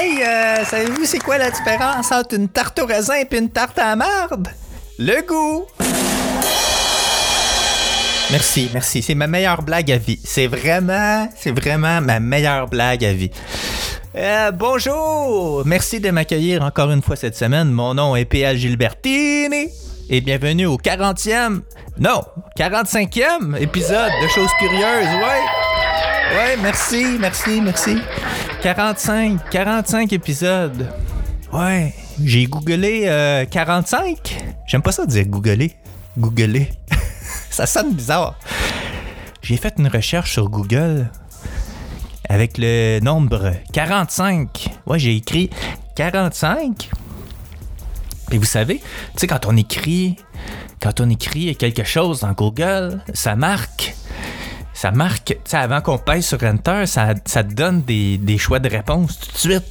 Hey, euh, savez-vous c'est quoi la différence entre une tarte au raisin et une tarte à la? Le goût. Merci, merci. C'est ma meilleure blague à vie. C'est vraiment, c'est vraiment ma meilleure blague à vie. Euh, bonjour! Merci de m'accueillir encore une fois cette semaine. Mon nom est PL Gilbertini et bienvenue au 40e, non, 45e épisode de Choses Curieuses, ouais! Ouais, merci, merci, merci. 45, 45 épisodes. Ouais, j'ai googlé euh, 45. J'aime pas ça dire googler. Googler. ça sonne bizarre. J'ai fait une recherche sur Google avec le nombre 45. Ouais, j'ai écrit 45. Et vous savez, tu sais, quand on écrit, quand on écrit quelque chose dans Google, ça marque. Ça marque, tu sais, avant qu'on pèse sur Enter, ça, ça te donne des, des choix de réponse tout de suite.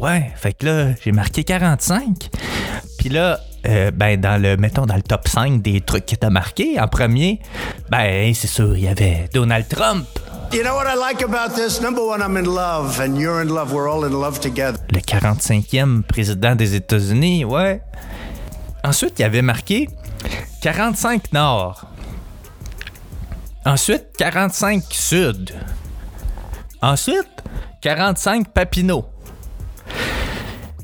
Ouais, fait que là, j'ai marqué 45. Puis là, euh, ben, dans le, mettons, dans le top 5 des trucs qui étaient marqués, en premier, ben, c'est sûr, il y avait Donald Trump. You know what I like about this? Number one, I'm in love, and you're in love. We're all in love together. le 45e président des États-Unis, ouais. Ensuite, il y avait marqué 45 Nord. Ensuite, 45 Sud. Ensuite, 45 Papineau.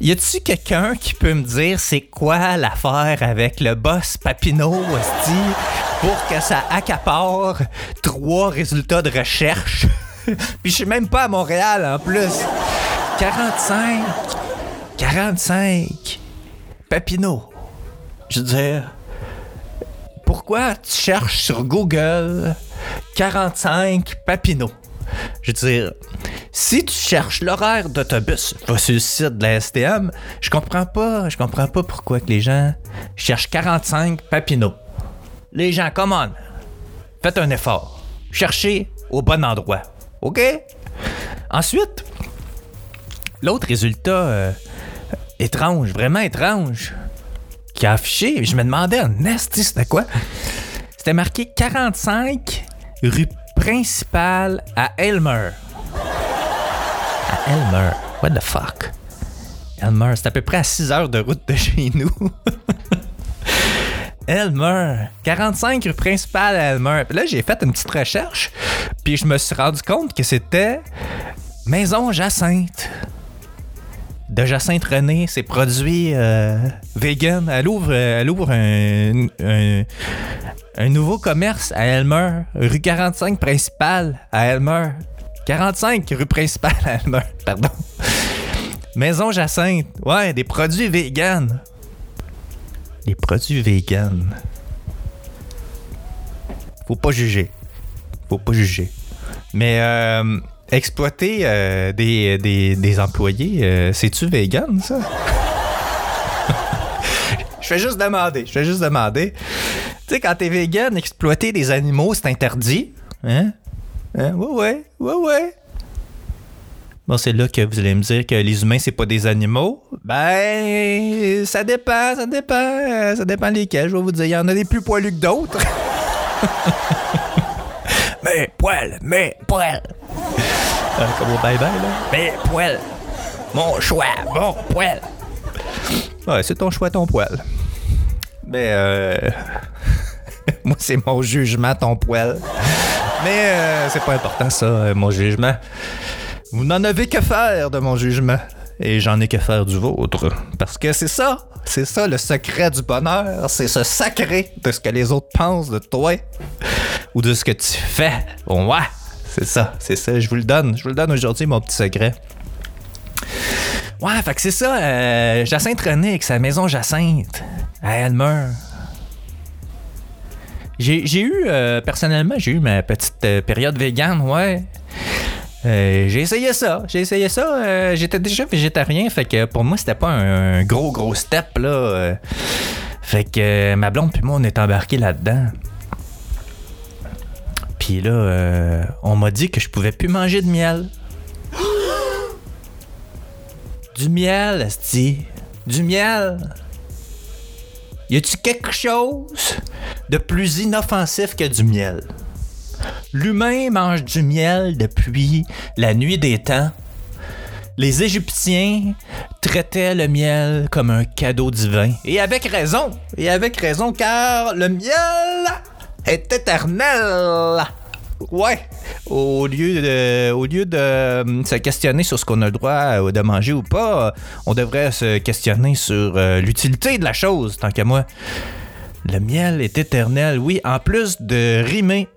Y a-tu quelqu'un qui peut me dire c'est quoi l'affaire avec le boss Papineau, pour que ça accapare trois résultats de recherche? Puis je suis même pas à Montréal en plus. 45. 45. Papineau. Je veux dire, pourquoi tu cherches sur Google 45 Papineau? Je veux dire, si tu cherches l'horaire d'autobus, sur le site de la STM, je comprends pas, je comprends pas pourquoi que les gens cherchent 45 Papineau. Les gens, come on, faites un effort. Cherchez au bon endroit. OK? Ensuite, l'autre résultat euh, étrange, vraiment étrange, qui a affiché, je me demandais en esti, c'était quoi? C'était marqué 45 rue principale à Elmer. À Elmer. What the fuck? Elmer, c'est à peu près à 6 heures de route de chez nous. Elmer. 45 rue principale à Elmer. Puis là, j'ai fait une petite recherche, puis je me suis rendu compte que c'était Maison Jacinthe. De Jacinthe René, c'est produit euh, vegan. Elle ouvre, euh, elle ouvre un, un, un nouveau commerce à Elmer, rue 45 principale à Elmer. 45 rue principale à Elmer, pardon. Maison Jacinthe. Ouais, des produits vegan. Des produits vegan. Faut pas juger. Faut pas juger. Mais euh, exploiter euh, des, des, des employés, euh, c'est-tu vegan, ça? Je fais juste demander. Je fais juste demander. Tu sais, quand t'es vegan, exploiter des animaux, c'est interdit. Hein? Hein? Ouais, ouais, ouais, ouais. Bon, c'est là que vous allez me dire que les humains, c'est pas des animaux. Ben, ça dépend, ça dépend. Ça dépend lesquels, je vais vous dire. Il y en a des plus poilus que d'autres. mais poil, mais poil. Euh, comme au bye-bye, là. Mais poil. Mon choix, mon poil. Ouais, c'est ton choix, ton poil. Mais, euh... moi, c'est mon jugement, ton poil. Mais euh, c'est pas important, ça, euh, mon jugement. Vous n'en avez que faire de mon jugement. Et j'en ai que faire du vôtre. Parce que c'est ça. C'est ça le secret du bonheur. C'est se sacrer de ce que les autres pensent de toi. Ou de ce que tu fais. Ouais. C'est ça. C'est ça. Je vous le donne. Je vous le donne aujourd'hui, mon petit secret. Ouais, fait que c'est ça. euh, Jacinthe avec sa maison Jacinthe. Ah, Elle meurt. J'ai eu, euh, personnellement, j'ai eu ma petite euh, période végane, ouais. Euh, j'ai essayé ça, j'ai essayé ça. J'étais déjà végétarien, fait que pour moi, c'était pas un, gros, gros step, là. fait que ma blonde puis moi, on est embarqués là-dedans. Puis là, euh, on m'a dit que je pouvais plus manger de miel. Du miel, esti. Du miel. Y a-tu quelque chose de plus inoffensif que du miel? L'humain mange du miel depuis la nuit des temps. Les Égyptiens traitaient le miel comme un cadeau divin. Et avec raison. Et avec raison, car le miel est éternel. Ouais. Au lieu de, euh, se questionner sur ce qu'on a le droit euh, de manger ou pas, euh, on devrait se questionner sur l'utilité de la chose, tant qu'à moi. Le miel est éternel, oui. En plus de rimer,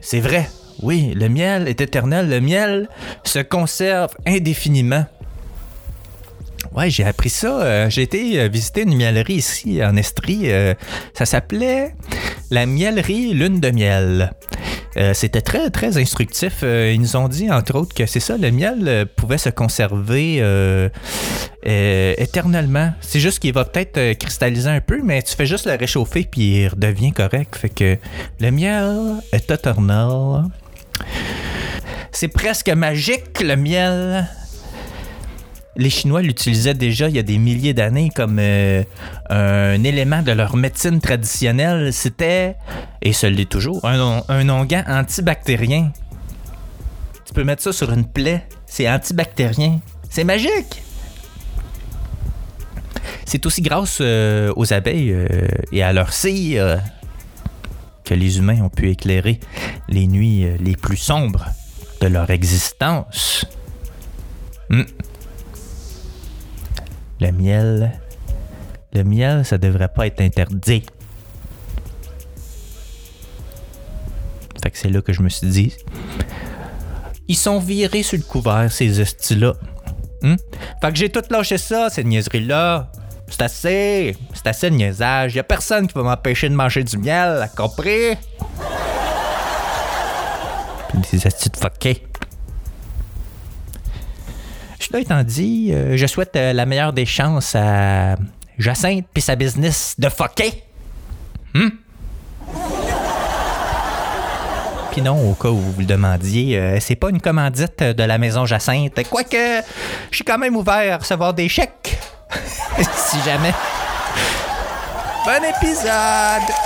c'est vrai. Oui, le miel est éternel. Le miel se conserve indéfiniment. Ouais, j'ai appris ça. euh, j'ai été euh, visiter une miellerie ici en Estrie. euh, ça s'appelait la miellerie Lune de miel. C'était très, très instructif. Ils nous ont dit, entre autres, que c'est ça, le miel pouvait se conserver éternellement. C'est juste qu'il va peut-être cristalliser un peu, mais tu fais juste le réchauffer puis il redevient correct. Fait que le miel est éternel. C'est presque magique, le miel les Chinois l'utilisaient déjà il y a des milliers d'années comme euh, un élément de leur médecine traditionnelle. C'était, et ce l'est toujours, un, un onguent antibactérien. Tu peux mettre ça sur une plaie. C'est antibactérien. C'est magique! C'est aussi grâce euh, aux abeilles euh, et à leur cire que les humains ont pu éclairer les nuits les plus sombres de leur existence. Hmm. Le miel. Le miel, ça devrait pas être interdit. Fait que c'est là que je me suis dit. Ils sont virés sur le couvert, ces estis-là. Hmm? Fait que j'ai tout lâché ça, ces niaiseries-là. C'est assez. C'est assez de niaisage. Y a personne qui va m'empêcher de manger du miel, compris? Des estis de fuckés. Cela étant dit, je souhaite euh, la meilleure des chances à Jacinthe puis sa business de fucké. Hmm? Puis non, au cas où vous le demandiez, euh, c'est pas une commandite de la maison Jacinthe. Quoique, je suis quand même ouvert à recevoir des chèques. si jamais. Bon épisode!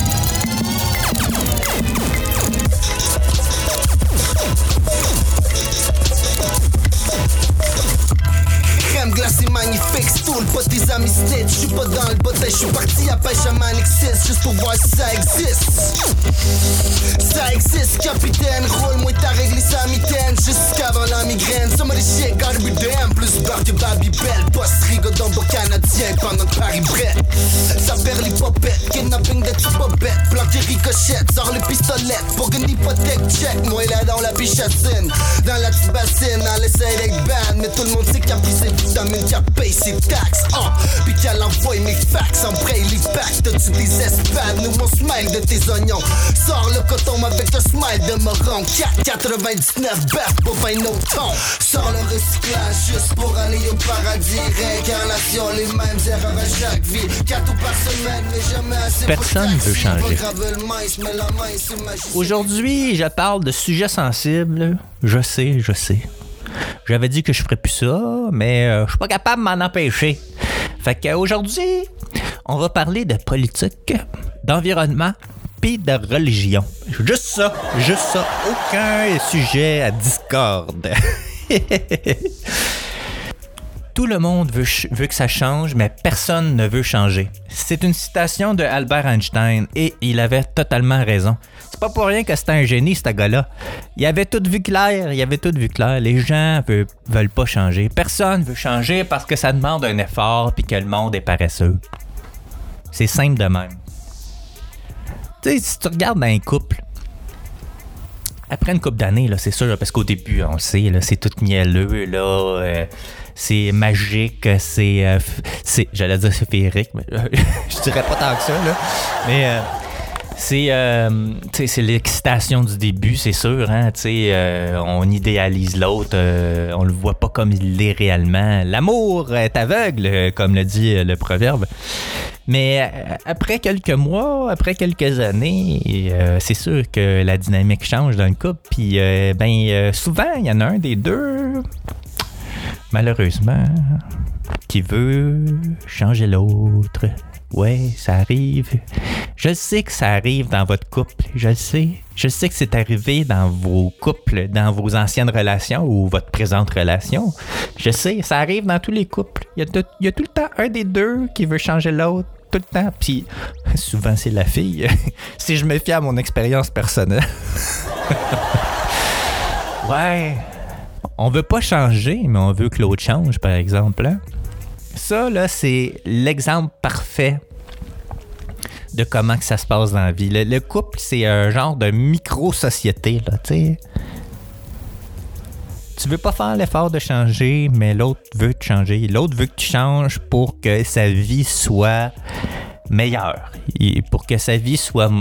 Crème glacée magnifique, stool, pas tes amis snitch. J'suis pas dans le bottin, j'suis parti à pêche à Manixis juste pour voir si ça existe. Ça existe, capitaine. Roule-moi ta réglisse à mitaine jusqu'avant la migraine. Some of the shit gotta be damn. Plus bar que Babybel. Post rigodon beau canadien pendant que Paris brette. Ça perd les popettes, kidnapping de petites bobettes. Planqué ricochet, sors les pistolets. Pour une hypothèque check, moi là dans la bichassine. Dans la petite bassine, elle essaie d'être bad. Mais tout le monde sait qu'il a qu'il a payé ses taxes. Oh, puis qu'elle envoie mes fax en braille les packs. T'as-tu des espades? Nous, mon smile de tes oignons. Sors le coton avec un smile de moron. 4,99 baf pour pain nos tons. Sors le recyclage juste pour aller au paradis. Réincarnation, les mêmes erreurs à chaque vie. 4 ou par semaine, mais jamais assez. Personne taxi. veut changer. Pas le. Aujourd'hui, je parle de sujets sensibles. Je sais, je sais. J'avais dit que je ferais plus ça, mais euh, je suis pas capable de m'en empêcher. Fait qu'aujourd'hui, on va parler de politique, d'environnement puis de religion. Juste ça, juste ça. Aucun sujet à discorde. Tout le monde veut, que ça change, mais personne ne veut changer. C'est une citation de Albert Einstein et il avait totalement raison. C'est pas pour rien que c'était un génie, ce gars-là. Il avait tout vu clair, il avait tout vu clair. Les gens veulent, veulent pas changer. Personne veut changer parce que ça demande un effort puis que le monde est paresseux. C'est simple de même. Tu sais, si tu regardes dans un couple, après une couple d'années, c'est sûr, parce qu'au début, on le sait, c'est tout mielleux, là, euh, c'est magique, c'est, euh, c'est, j'allais dire c'est féerique, mais euh, je dirais pas tant que ça, là. Mais euh, c'est, c'est l'excitation du début, c'est sûr, hein, on idéalise l'autre, euh, on le voit pas comme il l'est réellement. L'amour est aveugle, comme le dit le proverbe. Mais après quelques mois, après quelques années, c'est sûr que la dynamique change dans le couple. Puis, ben, souvent, il y en a un des deux, malheureusement, qui veut changer l'autre? Ouais, ça arrive. Je sais que ça arrive dans votre couple. Je sais. Je sais que c'est arrivé dans vos couples, dans vos anciennes relations ou votre présente relation. Je sais, ça arrive dans tous les couples. Il y a, tout- il y a tout le temps un des deux qui veut changer l'autre. Tout le temps. Puis souvent, c'est la fille. si je me fie à mon expérience personnelle. ouais. On veut pas changer, mais on veut que l'autre change, par exemple. hein. Ça, là, c'est l'exemple parfait de comment ça se passe dans la vie. Le, le couple, c'est un genre de micro-société, là, tu sais. Tu veux pas faire l'effort de changer, mais l'autre veut te changer. L'autre veut que tu changes pour que sa vie soit meilleure. Pour que sa vie soit...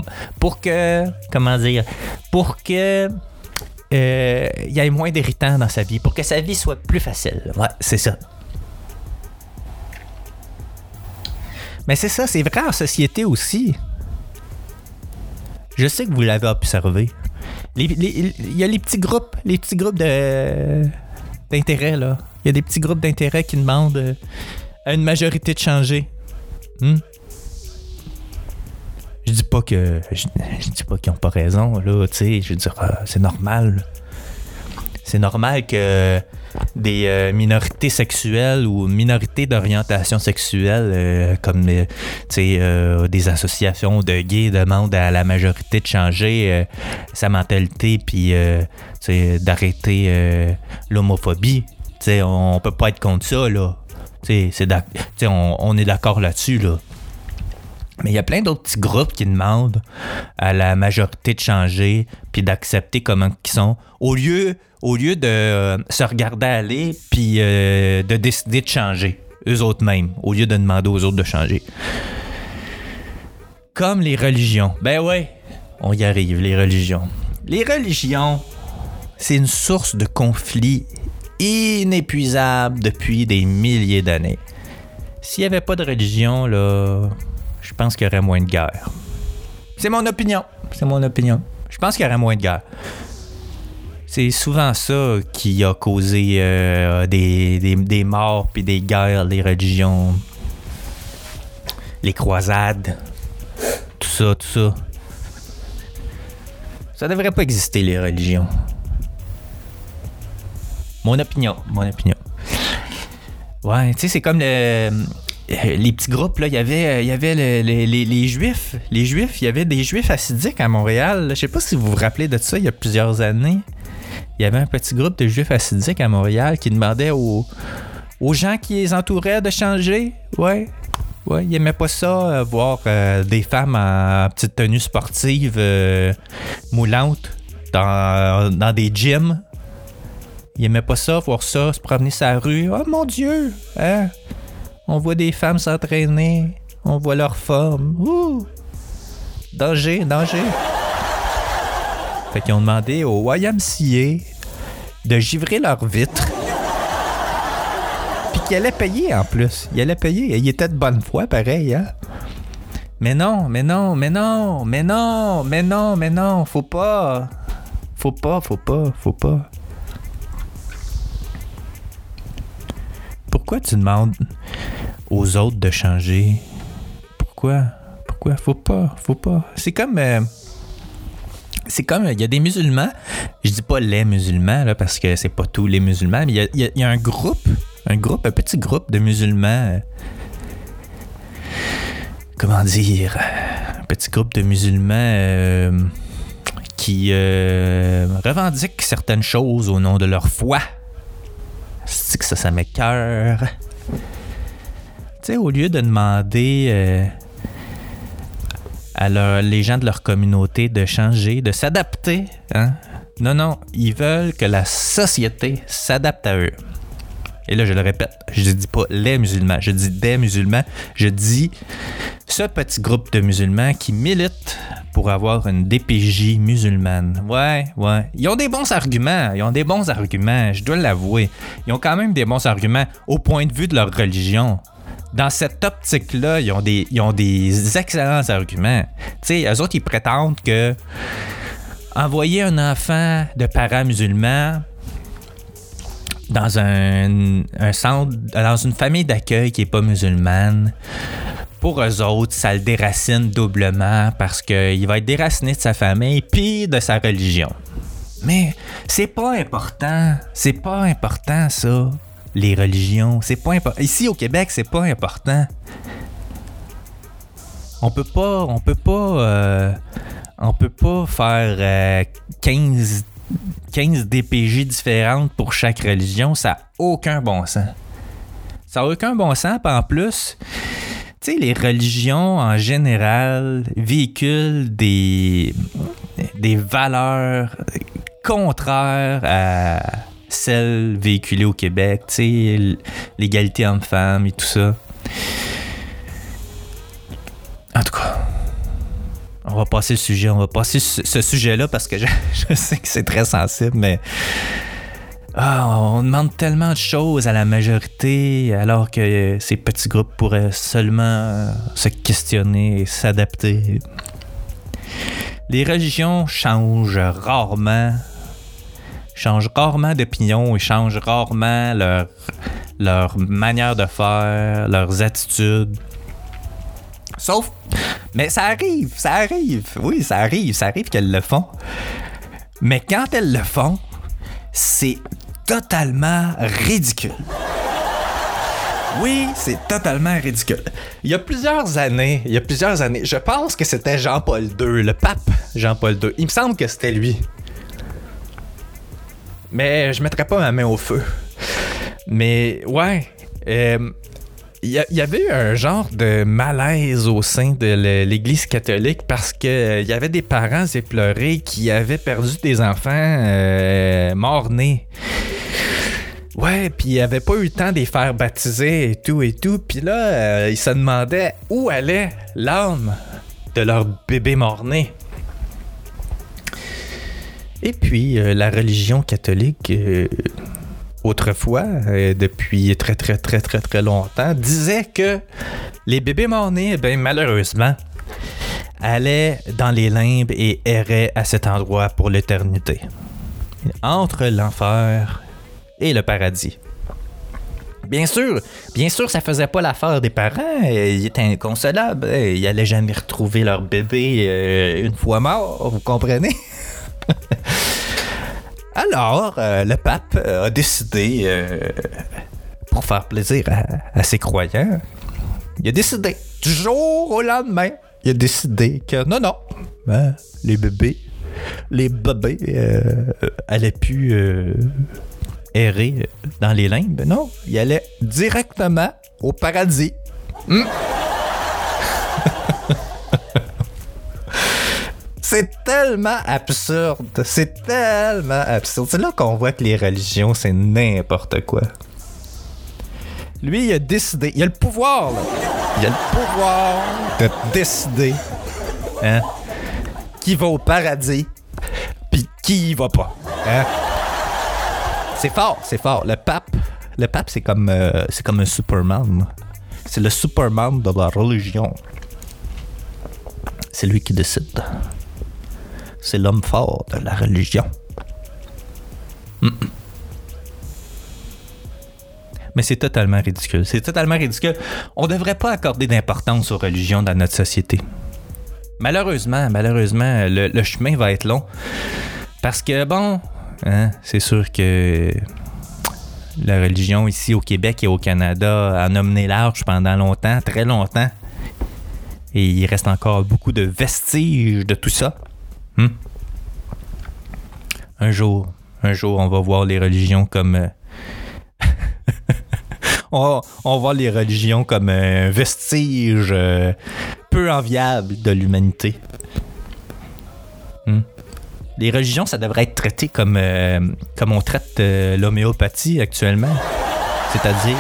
Pour que... Comment dire? Pour que... euh, Il y ait moins d'irritants dans sa vie. Pour que sa vie soit plus facile. Ouais, c'est ça. Mais c'est ça, c'est vrai en société aussi. Je sais que vous l'avez observé. Il y a les petits groupes, les petits groupes de d'intérêt là. Il y a des petits groupes d'intérêt qui demandent euh, à une majorité de changer. Hmm? Je dis pas que je, dis pas qu'ils ont pas raison là, tu sais, je veux dire euh, c'est normal. C'est normal que des euh, minorités sexuelles ou minorités d'orientation sexuelle, euh, comme euh, euh, des associations de gays demandent à la majorité de changer sa mentalité puis d'arrêter l'homophobie. On, peut pas être contre ça là. Tu sais, c'est d'ac- tu sais, on, on est d'accord là-dessus là. Mais il y a plein d'autres petits groupes qui demandent à la majorité de changer puis d'accepter comment ils sont au lieu au lieu de euh, se regarder aller puis euh, de décider de changer eux autres mêmes au lieu de demander aux autres de changer. Comme les religions. Ben ouais, on y arrive les religions. Les religions, c'est une source de conflits inépuisable depuis des milliers d'années. S'il n'y avait pas de religion, là, pense qu'il y aurait moins de guerre. C'est mon opinion. C'est mon opinion. Je pense qu'il y aurait moins de guerre. C'est souvent ça qui a causé euh, des, des, des morts puis des guerres, les religions, les croisades, tout ça, tout ça. Ça devrait pas exister, les religions. Mon opinion, mon opinion. Ouais, tu sais, c'est comme le, les petits groupes, là. Il y avait, euh, les, Juifs. Les Juifs, il y avait des Juifs assidiques à Montréal. Je sais pas si vous vous rappelez de ça, il y a plusieurs années. Il y avait un petit groupe de Juifs assidiques à Montréal qui demandait aux, gens qui les entouraient de changer. Ouais. Ouais, ils aimaient pas ça, euh, voir euh, des femmes en petite tenue sportive euh, moulante dans, dans des gyms. Ils aimaient pas ça, voir ça, se promener sur la rue. Oh mon Dieu! Hein? On voit des femmes s'entraîner. On voit leur forme. Ouh! Danger, danger. Fait qu'ils ont demandé au YMCA de givrer leurs vitres. Puis qu'ils allaient payer en plus. Ils allaient payer. Ils étaient de bonne foi, pareil, hein? Mais non, mais non, mais non, mais non, mais non, mais non, faut pas. Faut pas, faut pas, faut pas. Pourquoi tu demandes aux autres de changer? Pourquoi? Pourquoi? Quoi. Faut pas, faut pas. C'est comme. euh, c'est comme, il y a des musulmans, je dis pas les musulmans, là, parce que c'est pas tous les musulmans, mais il y a, un groupe, un groupe, un petit groupe de musulmans, euh, comment dire, un petit groupe de musulmans euh, qui revendiquent certaines choses au nom de leur foi. C'est que ça, ça m'écœure. Au lieu de demander euh, à les gens de leur communauté de changer, de s'adapter, hein? Non, non, ils veulent que la société s'adapte à eux. Et là, je le répète, je dis pas les musulmans, je dis des musulmans, je dis ce petit groupe de musulmans qui militent pour avoir une DPJ musulmane. Ouais, ouais. Ils ont des bons arguments, ils ont des bons arguments, je dois l'avouer. Ils ont quand même des bons arguments au point de vue de leur religion. Dans cette optique-là, ils ont des, excellents arguments. Tu sais, eux autres, ils prétendent que envoyer un enfant de parents musulmans dans une famille d'accueil qui n'est pas musulmane, pour eux autres, ça le déracine doublement parce qu'il va être déraciné de sa famille puis de sa religion. Mais c'est pas important. C'est pas important, ça. Les religions. C'est pas important. Ici au Québec, c'est pas important. On peut pas. On peut pas. euh, on peut pas faire euh, 15, 15 DPJ différentes pour chaque religion. Ça n'a aucun bon sens. Ça n'a aucun bon sens. Puis en plus, tu sais, les religions en général véhiculent des valeurs contraires à celles véhiculées au Québec. L'égalité homme-femme et tout ça. En tout cas, on va passer le sujet. On va passer ce, sujet-là parce que je, je sais que c'est très sensible, mais. Ah, on demande tellement de choses à la majorité alors que ces petits groupes pourraient seulement euh, se questionner et s'adapter. Les religions changent rarement, changent rarement d'opinion et changent rarement leur, leur manière de faire, leurs attitudes. Sauf, mais ça arrive, ça arrive, oui, ça arrive, ça arrive qu'elles le font. Mais quand elles le font, c'est totalement ridicule. Oui, c'est totalement ridicule. Il y a plusieurs années, il y a plusieurs années, je pense que c'était Jean-Paul II, le pape Jean-Paul II. Il me semble que c'était lui. Mais je mettrais pas ma main au feu. Mais ouais, euh, il y, avait eu un genre de malaise au sein de l'Église catholique parce que euh, y avait des parents éplorés qui avaient perdu des enfants euh, morts-nés. Ouais, puis ils avaient pas eu le temps de les faire baptiser et tout et tout. Puis là, euh, ils se demandaient où allait l'âme de leur bébé mort-né. Et puis, euh, la religion catholique, euh, autrefois, euh, depuis très très très très très longtemps, disait que les bébés morts-nés, ben, malheureusement, allaient dans les limbes et erraient à cet endroit pour l'éternité. Entre l'enfer et le paradis. Bien sûr, bien sûr, ça faisait pas l'affaire des parents. Ils étaient inconsolables. Ils allaient jamais retrouver leur bébé une fois mort, vous comprenez? Alors, euh, le pape euh, a décidé, euh, pour faire plaisir à, ses croyants, il a décidé, du jour au lendemain, il a décidé que non, non, hein, les bébés, les bébés allaient plus errer dans les limbes. Non, ils allaient directement au paradis. Hmm? C'est tellement absurde. C'est tellement absurde. C'est là qu'on voit que les religions, c'est n'importe quoi. Lui, il a décidé. Il a le pouvoir, là. Il a le pouvoir de décider hein, qui va au paradis puis qui y va pas. Hein? C'est fort, c'est fort. Le pape, le pape, c'est comme, euh, c'est comme un Superman. C'est le Superman de la religion. C'est lui qui décide. C'est l'homme fort de la religion. Mais c'est totalement ridicule. C'est totalement ridicule. On devrait pas accorder d'importance aux religions dans notre société. Malheureusement, malheureusement, le, chemin va être long. Parce que, bon, hein, c'est sûr que la religion ici au Québec et au Canada a nommé large pendant longtemps, très longtemps. Et il reste encore beaucoup de vestiges de tout ça. Hmm? Un jour, un jour, on va voir les religions comme. euh, on, on va voir les religions comme un vestige euh, peu enviable de l'humanité. Hmm? Les religions, ça devrait être traité comme, euh, on traite l'homéopathie actuellement. C'est-à-dire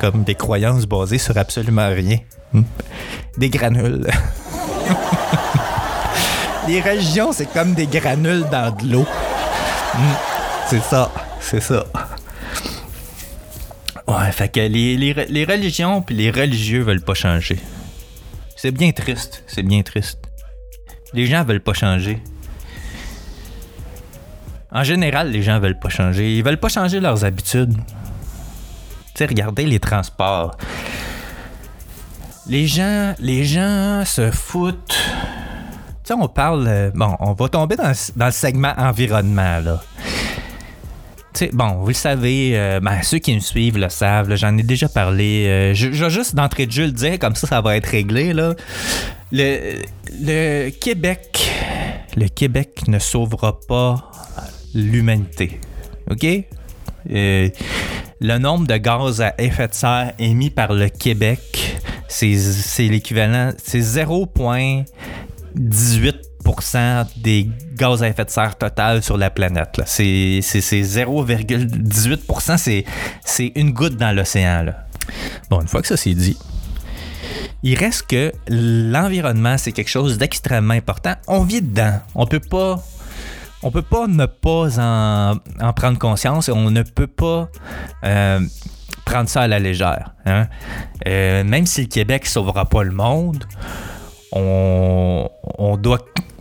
comme des croyances basées sur absolument rien. Hmm? Des granules. les religions, c'est comme des granules dans de l'eau. Hmm. C'est ça, c'est ça. Ouais, fait que les, les, les religions puis les religieux veulent pas changer. C'est bien triste, c'est bien triste. Les gens veulent pas changer. En général, les gens veulent pas changer. Ils veulent pas changer leurs habitudes. Tu sais, regardez les transports. Les gens, les gens se foutent. On parle. euh, Bon, on va tomber dans, le- segment environnement, là. Bon, vous le savez, euh, ben, ceux qui me suivent le savent, j'en ai déjà parlé. euh, je, vais juste d'entrée de jeu le dire, comme ça, ça va être réglé, là. Le, Québec, le Québec ne sauvera pas l'humanité. OK? Le nombre de gaz à effet de serre émis par le Québec, c'est l'équivalent, c'est 0,18% des gaz à effet de serre total sur la planète. C'est c'est- c'est 0,18%, c'est une goutte dans l'océan. Bon, une fois que ça c'est dit, il reste que l'environnement, c'est quelque chose d'extrêmement important. On vit dedans. On peut pas. On peut pas ne pas en, en prendre conscience et on ne peut pas euh, prendre ça à la légère. hein. Euh, même si le Québec sauvera pas le monde, on, doit,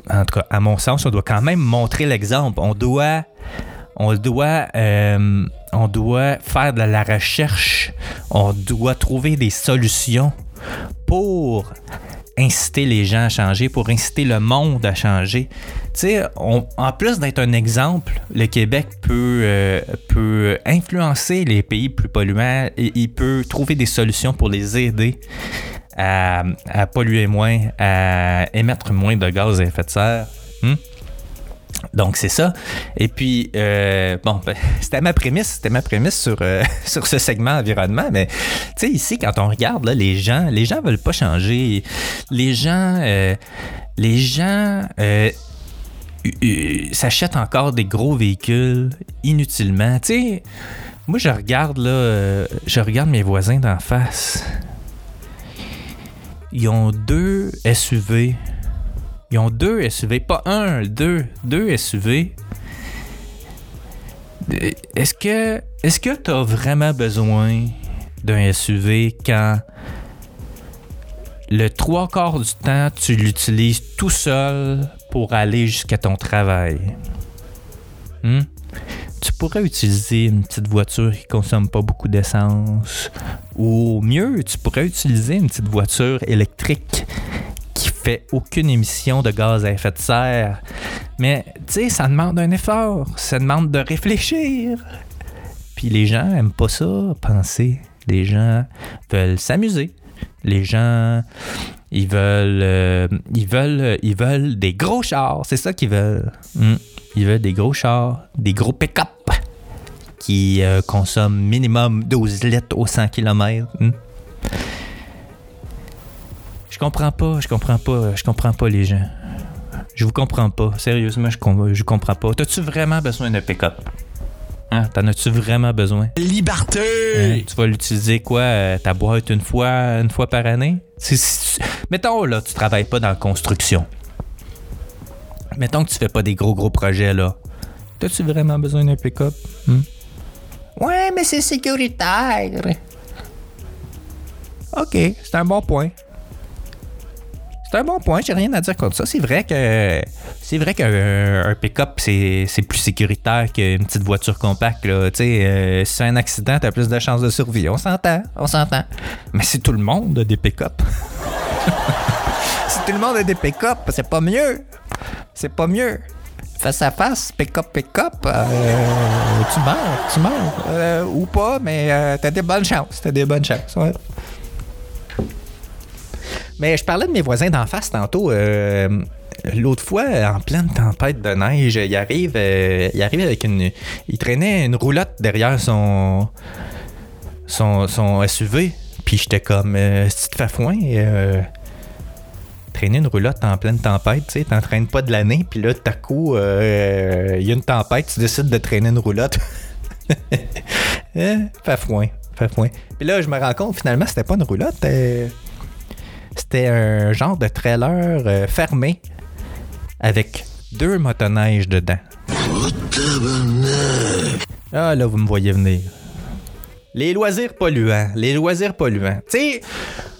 à mon sens, on doit quand même montrer l'exemple. Euh, on doit faire de la recherche. On doit trouver des solutions pour inciter les gens à changer, pour inciter le monde à changer. Tu sais, en plus d'être un exemple, le Québec peut, euh, peut influencer les pays plus polluants et il peut trouver des solutions pour les aider à, polluer moins, à émettre moins de gaz à effet de serre. Hmm? Donc c'est ça. Et puis euh, bon, ben, c'était ma prémisse, c'était ma prémisse sur, euh, sur ce segment environnement. Mais tu sais ici quand on regarde là, les gens, les gens veulent pas changer. Les gens, euh, les gens s'achètent encore des gros véhicules inutilement. Tu sais, moi je regarde là, je regarde mes voisins d'en face. Ils ont deux SUV. Ils ont deux SUV, pas un, deux, deux SUV. Euh, Est-ce que est-ce que tu as vraiment besoin d'un SUV quand le trois quarts du temps tu l'utilises tout seul pour aller jusqu'à ton travail? Hmm? Tu pourrais utiliser une petite voiture qui consomme pas beaucoup d'essence? Ou mieux, tu pourrais utiliser une petite voiture électrique qui fait aucune émission de gaz à effet de serre. Mais tu sais, ça demande un effort, ça demande de réfléchir. Puis les gens aiment pas ça, penser. Les gens veulent s'amuser. Les gens, ils veulent, euh, ils veulent, ils veulent des gros chars. C'est ça qu'ils veulent. Hmm. Ils veulent des gros chars, des gros pick-up qui euh, consomment minimum 12 litres au 100 km. Hmm? Je comprends pas, je comprends pas, je comprends pas les gens. Je vous comprends pas. Sérieusement, je, com- je comprends pas. T'as-tu vraiment besoin d'un pick-up? Hein? T'en as-tu vraiment besoin? Liberté! Hein, Tu vas l'utiliser quoi, euh, ta boîte une fois, une fois par année? Mettons là, tu travailles pas dans la construction. Mettons que tu fais pas des gros gros projets là. T'as-tu vraiment besoin d'un pick-up? Hmm? Ouais, mais c'est sécuritaire. Ok, c'est un bon point. C'est un bon point, j'ai rien à dire contre ça. C'est vrai que c'est vrai qu'un un pick-up c'est plus sécuritaire qu'une petite voiture compacte. Là. Euh, si c'est un accident, t'as plus de chances de survie. On s'entend, on s'entend. Mais c'est tout le monde a des pick-up. si tout le monde a des pick-up, c'est pas mieux. C'est pas mieux. Face à face, pick-up, pick-up, euh, tu meurs, tu meurs. Euh, ou pas, mais euh, t'as des bonnes chances. T'as des bonnes chances, ouais. Mais je parlais de mes voisins d'en face tantôt. euh, L'autre fois, en pleine tempête de neige, il arrive, euh, il arrive avec une. Il traînait une roulotte derrière son. son, son SUV. Puis j'étais comme. Euh, si tu te fais foin, euh, traîner une roulotte en pleine tempête, tu sais, t'entraînes pas de l'année, puis là, tout à coup, euh, il y a une tempête, tu décides de traîner une roulotte. hein? Fais foin, fais. Puis là, je me rends compte, finalement, c'était pas une roulotte, euh, c'était un genre de trailer euh, fermé avec deux motoneiges dedans. Ah, là, vous me voyez venir. Les loisirs polluants, les loisirs polluants. Tu sais,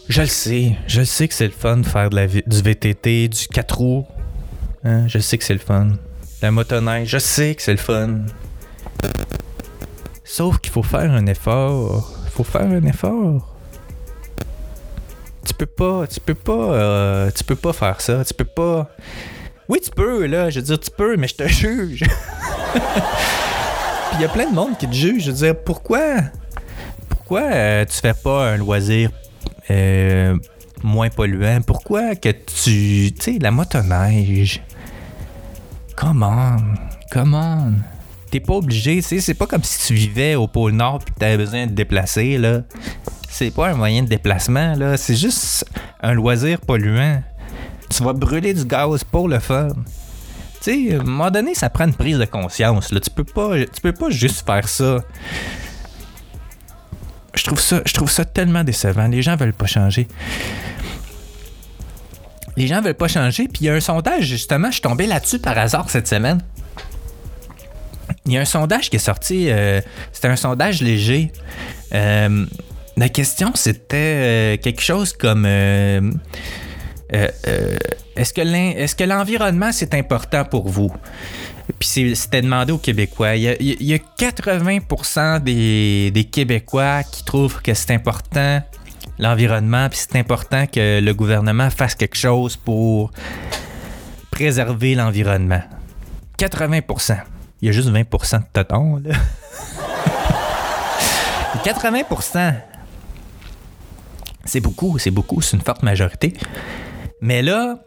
je le sais, je sais que c'est le fun de faire de la du VTT, du 4 roues. Hein, je sais que c'est le fun. La motoneige, je sais que c'est le fun. Sauf qu'il faut faire un effort. Il faut faire un effort. Tu peux pas, tu peux pas, euh, tu peux pas faire ça. Tu peux pas. Oui, tu peux, là. Je veux dire, tu peux, mais je te juge. Puis il y a plein de monde qui te juge. Je veux dire, pourquoi, pourquoi euh, tu fais pas un loisir euh, moins polluant? Pourquoi que tu, tu sais, la motoneige? Come on, come. T'es pas obligé, c'est pas comme si tu vivais au pôle Nord que t'avais besoin de te déplacer, là. C'est pas un moyen de déplacement, là. C'est juste un loisir polluant. Tu vas brûler du gaz pour le fun. Tu sais, à un moment donné, ça prend une prise de conscience, là. Tu peux pas, tu peux pas juste faire ça. Je trouve ça, je trouve ça tellement décevant. Les gens veulent pas changer. Les gens veulent pas changer. Puis il y a un sondage, justement, je suis tombé là-dessus par hasard cette semaine. Il y a un sondage qui est sorti. euh, c'était un sondage léger. Euh, la question, c'était euh, quelque chose comme. est-ce que l'environnement, c'est important pour vous? Puis c'était demandé aux Québécois. Il y a, il y a 80% des, des Québécois qui trouvent que c'est important l'environnement, puis c'est important que le gouvernement fasse quelque chose pour préserver l'environnement. 80%. Il y a juste 20% de totons, là. 80%. C'est beaucoup, c'est beaucoup, c'est une forte majorité. Mais là,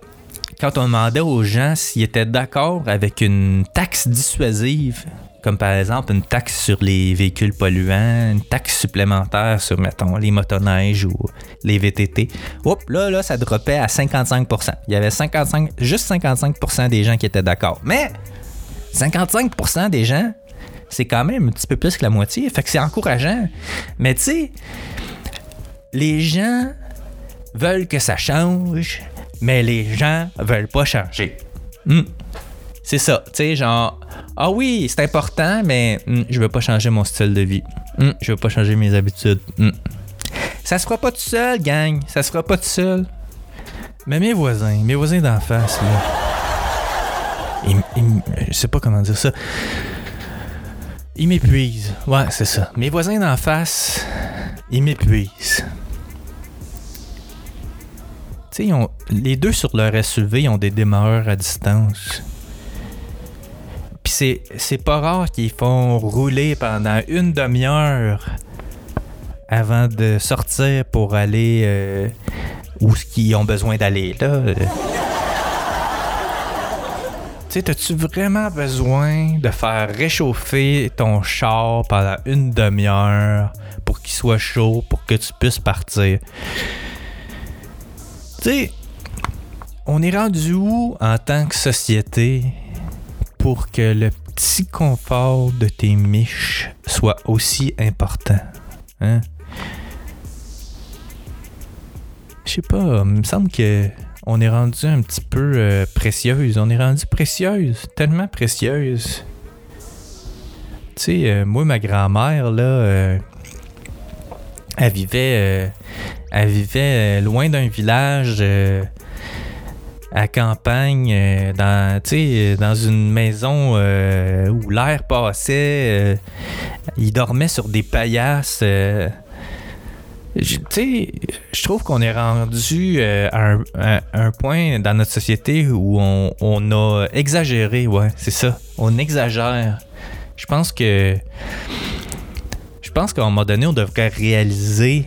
quand on demandait aux gens s'ils étaient d'accord avec une taxe dissuasive, comme par exemple une taxe sur les véhicules polluants, une taxe supplémentaire sur, mettons, les motoneiges ou les VTT, hop, là, là, ça droppait à 55%. Il y avait 55, juste 55% des gens qui étaient d'accord. Mais 55% des gens, c'est quand même un petit peu plus que la moitié, fait que c'est encourageant. Mais tu sais, les gens veulent que ça change, mais les gens veulent pas changer. Hmm. C'est ça, tu sais, genre, ah oui, c'est important, mais hmm, je veux pas changer mon style de vie. Hmm, je veux pas changer mes habitudes. Ça se fera pas tout seul, gang. Ça se fera pas tout seul. Mais mes voisins, mes voisins d'en face, là, je sais pas comment dire ça. Ils m'épuisent. Ouais, c'est ça. Mes voisins d'en face, ils m'épuisent. Les deux sur leur SUV ont des démarreurs à distance. Puis c'est, pas rare qu'ils font rouler pendant une demi-heure avant de sortir pour aller euh, où ce qu'ils ont besoin d'aller. Là. Tu sais, t'as-tu vraiment besoin de faire réchauffer ton char pendant une demi-heure pour qu'il soit chaud, pour que tu puisses partir? Tu sais, on est rendu où en tant que société pour que le petit confort de tes miches soit aussi important? Hein? Je sais pas, il me semble que on est rendu un petit peu euh, précieuse. On est rendu précieuse, tellement précieuse. Tu sais, euh, moi, ma grand-mère, là, euh, elle vivait, euh, elle vivait euh, loin d'un village, euh, à campagne, dans, dans une maison où l'air passait. il dormait sur des paillasses. je- trouve qu'on est rendu à, un, à un point dans notre société où on, on a exagéré, ouais, c'est ça. On exagère. Je pense que. Je pense qu'à un moment donné, on devrait réaliser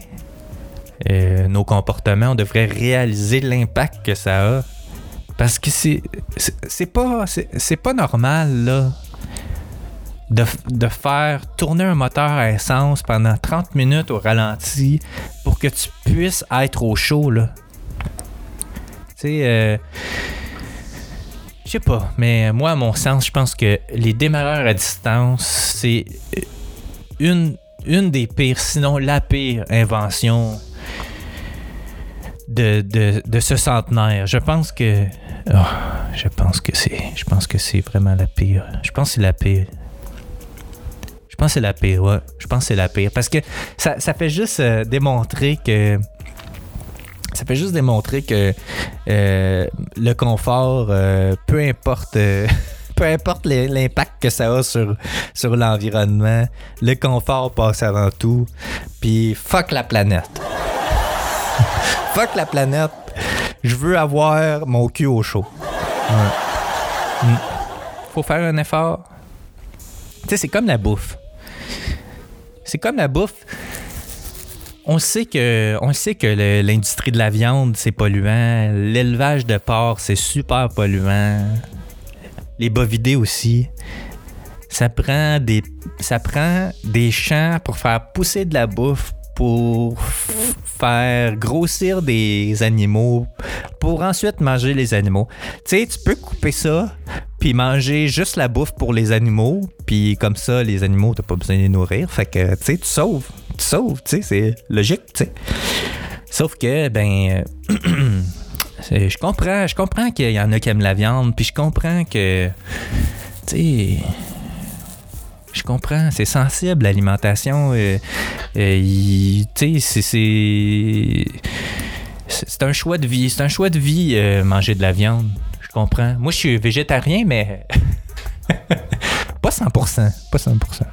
euh, nos comportements, on devrait réaliser l'impact que ça a. Parce que c'est. c'est- pas. C'est pas normal, là de, de faire tourner un moteur à essence pendant 30 minutes au ralenti pour que tu puisses être au chaud, là. Tu sais, euh, je sais pas, mais moi, à mon sens, je pense que les démarreurs à distance, c'est une, une des pires, sinon la pire invention de, ce centenaire. Je pense que. oh, je pense que c'est. Je pense que c'est vraiment la pire. Je pense que c'est la pire. Je pense que c'est la pire, ouais. Je pense que c'est la pire. Parce que ça, ça fait juste euh, démontrer que. Ça fait juste démontrer que euh, le confort, euh, peu importe. peu importe l'impact que ça a sur, sur l'environnement, le confort passe avant tout. Puis fuck la planète. fuck la planète. Je veux avoir mon cul au chaud. Mm. Faut faire un effort. Tu sais, c'est comme la bouffe. C'est comme la bouffe. On sait que, on sait que l'industrie de la viande, c'est polluant. L'élevage de porc, c'est super polluant. Les bovidés aussi. Ça prend des, ça prend des champs pour faire pousser de la bouffe, pour faire grossir des animaux, pour ensuite manger les animaux. Tu sais, tu peux couper ça, puis manger juste la bouffe pour les animaux, puis comme ça, les animaux, t'as pas besoin de les nourrir. Fait que, tu sais, tu sauves. Tu sauves, tu sais, c'est logique, tu sais. Sauf que, ben, euh, je comprends, je comprends qu'il y en a qui aiment la viande, puis je comprends que, tu sais, je comprends, c'est sensible l'alimentation. euh, euh, tu sais, c'est- c'est. Un choix de vie. C'est un choix de vie, euh, manger de la viande. Je comprends. Moi, je suis végétarien, mais. pas 100%. Pas 100%. Tu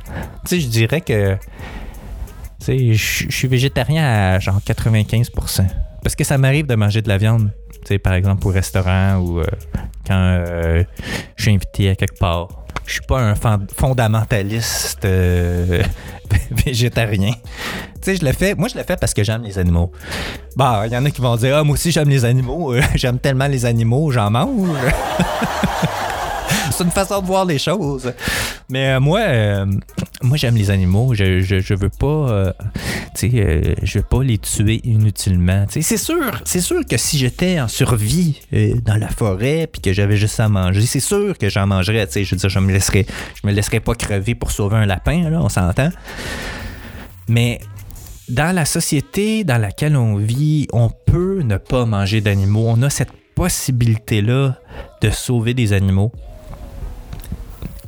sais, je dirais que. Tu sais, je suis végétarien à genre 95%. Parce que ça m'arrive de manger de la viande. Par exemple, au restaurant ou euh, quand euh, je suis invité à quelque part. Je suis pas un fondamentaliste euh, végétarien. Tu sais, je. Moi, je le fais parce que j'aime les animaux. Bah, il y en a qui vont dire Ah, moi aussi, j'aime les animaux. J'aime tellement les animaux, j'en mange. C'est une façon de voir les choses. Mais euh, moi, euh, moi j'aime les animaux. Je, je, veux pas, euh, tu sais, je veux pas les tuer inutilement. C'est sûr, c'est sûr que si j'étais en survie dans la forêt puis que j'avais juste à manger, c'est sûr que j'en mangerais. Tu sais, je veux dire, je me laisserais, je me laisserais pas crever pour sauver un lapin. Là, on s'entend. Mais dans la société dans laquelle on vit, on peut ne pas manger d'animaux. On a cette possibilité-là de sauver des animaux.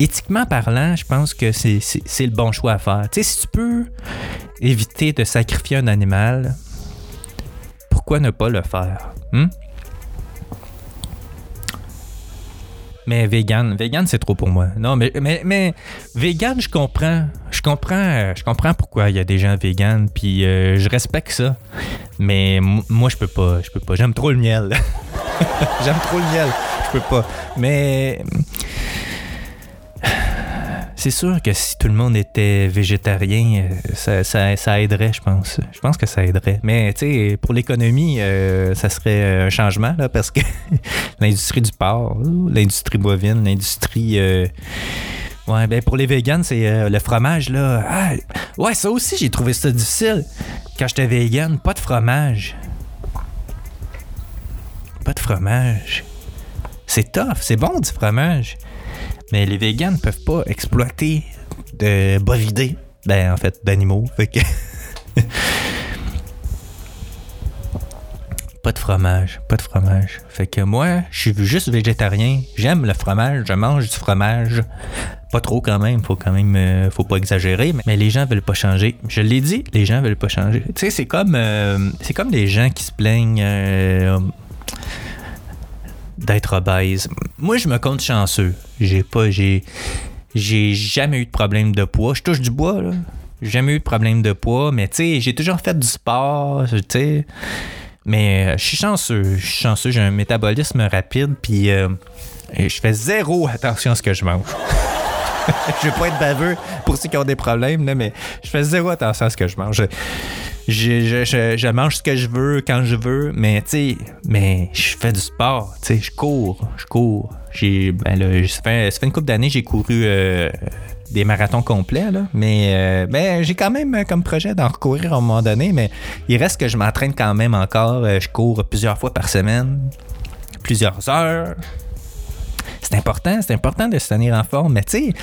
Éthiquement parlant, je pense que c'est le bon choix à faire. Tu sais, si tu peux éviter de sacrifier un animal, pourquoi ne pas le faire? Hmm? Mais vegan, vegan c'est trop pour moi. Non, mais, mais, mais vegan, je comprends. Je comprends, je comprends pourquoi il y a des gens vegan, puis euh, je respecte ça. Mais moi, je peux pas, je peux pas. J'aime trop le miel. J'aime trop le miel. Je peux pas. Mais c'est sûr que si tout le monde était végétarien, euh, ça, aiderait, je pense. Je pense que ça aiderait. Mais tu sais, pour l'économie, euh, ça serait un changement là, parce que l'industrie du porc, l'industrie bovine, l'industrie. euh, Ouais, ben pour les vegans, c'est le fromage là. Ah, ouais, ça aussi, j'ai trouvé ça difficile. Quand j'étais vegan, pas de fromage. Pas de fromage. C'est tough, c'est bon du fromage. Mais les vegans ne peuvent pas exploiter de bovidés. Ben, en fait, d'animaux. Fait que. pas de fromage. Pas de fromage. Fait que moi, je suis juste végétarien. J'aime le fromage. Je mange du fromage. Pas trop quand même. Faut quand même. euh, faut pas exagérer. Mais, les gens veulent pas changer. Je l'ai dit, les gens veulent pas changer. Tu sais, c'est comme. euh, c'est comme les gens qui se plaignent. euh, d'être obèse. Moi, je me compte chanceux. J'ai pas, j'ai, j'ai jamais eu de problème de poids. Je touche du bois, là. J'ai jamais eu de problème de poids, mais tu sais, j'ai toujours fait du sport, tu sais. Mais euh, je suis chanceux, je suis chanceux, j'ai un métabolisme rapide, puis euh, je fais zéro attention à ce que je mange. Je vais pas être baveux pour ceux qui ont des problèmes, là, mais je fais zéro attention à ce que je mange. Je, mange ce que je veux quand je veux, mais tu mais je fais du sport, tu sais, je cours, je cours. J'ai, ben là, ça fait, une couple d'années j'ai couru euh, des marathons complets, là, mais euh, ben, j'ai quand même euh, comme projet d'en recourir à un moment donné, mais il reste que je m'entraîne quand même encore. Je cours plusieurs fois par semaine, plusieurs heures. C'est important, c'est important de se tenir en forme, mais tu sais,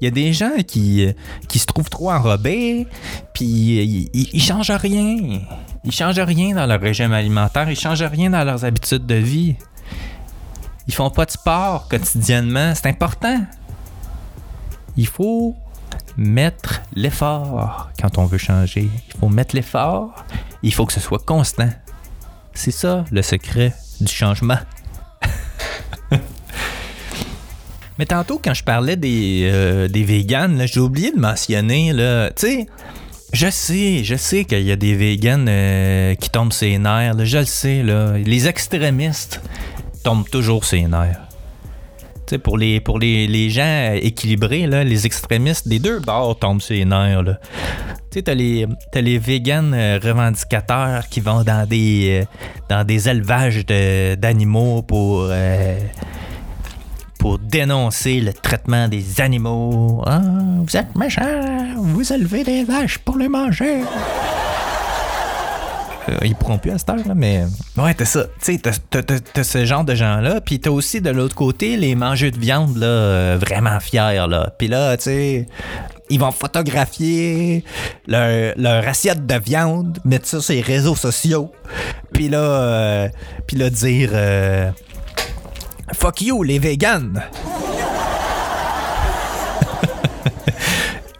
il y a des gens qui, qui se trouvent trop enrobés, puis ils, ils changent rien. Ils changent rien dans leur régime alimentaire, ils changent rien dans leurs habitudes de vie. Ils font pas de sport quotidiennement, c'est important. Il faut mettre l'effort quand on veut changer. Il faut mettre l'effort, il faut que ce soit constant. C'est ça le secret du changement. Mais tantôt, quand je parlais des, euh, des véganes, j'ai oublié de mentionner, tu sais, je sais, je sais qu'il y a des véganes euh, qui tombent ses nerfs, je le sais, là. Les extrémistes tombent toujours ses nerfs. Tu sais, pour les, pour les, les gens équilibrés, là, les extrémistes des deux bords tombent ses nerfs, là. Tu t'as les, t'as les véganes euh, revendicateurs qui vont dans des, dans des élevages d'animaux pour... pour dénoncer le traitement des animaux. Ah, vous êtes méchants, vous élevez des vaches pour les manger. Euh, ils pourront plus à cette heure, là, mais. Ouais, t'as ça. Tu sais, t'as- ce genre de gens-là. Puis t'as aussi de l'autre côté les mangeurs de viande, là, euh, vraiment fiers, là. Puis là, tu. Ils vont photographier leur, leur assiette de viande, mettre ça sur les réseaux sociaux, puis là, euh, puis là dire euh, Fuck you, les vegans!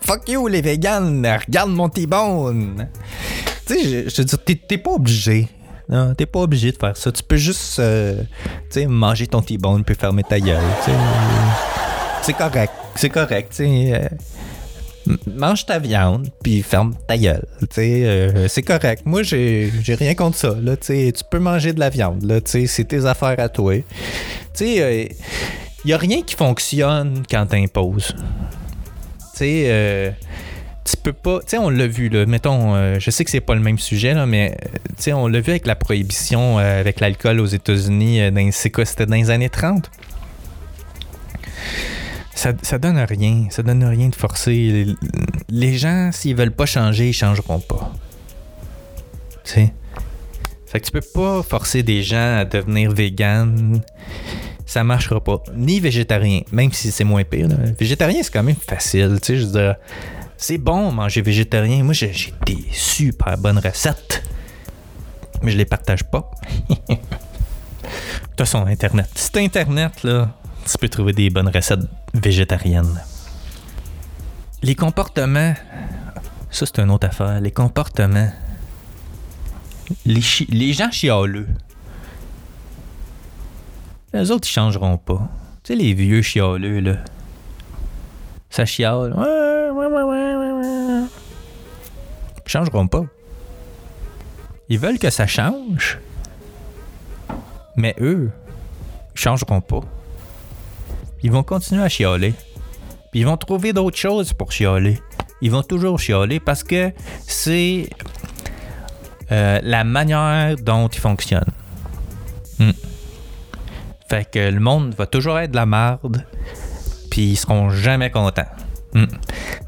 Fuck you, les vegans! Regarde mon T-bone! Tu sais, je, te dis, t'es, pas obligé. Non, t'es pas obligé de faire ça. Tu peux juste, euh, tu sais, manger ton T-bone puis fermer ta gueule. C'est correct. C'est correct, tu sais. euh, mange ta viande puis ferme ta gueule. Euh, c'est correct. Moi, j'ai, rien contre ça. Là, tu peux manger de la viande. C'est tes affaires à toi. Il y a rien qui fonctionne quand t'imposes. Tu sais, euh, tu peux pas. Tu sais, on l'a vu, là. Mettons, euh, je sais que c'est pas le même sujet, là, mais euh, on l'a vu avec la prohibition euh, avec l'alcool aux États-Unis. euh, c'est quoi C'était dans les années 30 ça, donne rien. Ça donne rien de forcer. Les, gens, s'ils veulent pas changer, ils changeront pas. Tu sais? Fait que tu peux pas forcer des gens à devenir vegan. Ça marchera pas. Ni végétarien, même si c'est moins pire. Végétarien, c'est quand même facile. Tu sais, je veux c'est bon manger végétarien. Moi, j'ai des super bonnes recettes. Mais je les partage pas. Toute façon, Internet. C'est Internet, là. Tu peux trouver des bonnes recettes végétariennes. Les comportements. Ça, c'est une autre affaire. Les comportements. Les, chi- les gens chialeux. Les autres, ils changeront pas. Tu sais, les vieux chialeux, là. Ça chiale. Ils changeront pas. Ils veulent que ça change. Mais eux, ils changeront pas. Ils vont continuer à chialer. Puis ils vont trouver d'autres choses pour chialer. Ils vont toujours chialer parce que c'est euh, la manière dont ils fonctionnent. Hmm. Fait que le monde va toujours être de la marde, puis ils seront jamais contents. Hmm. Tu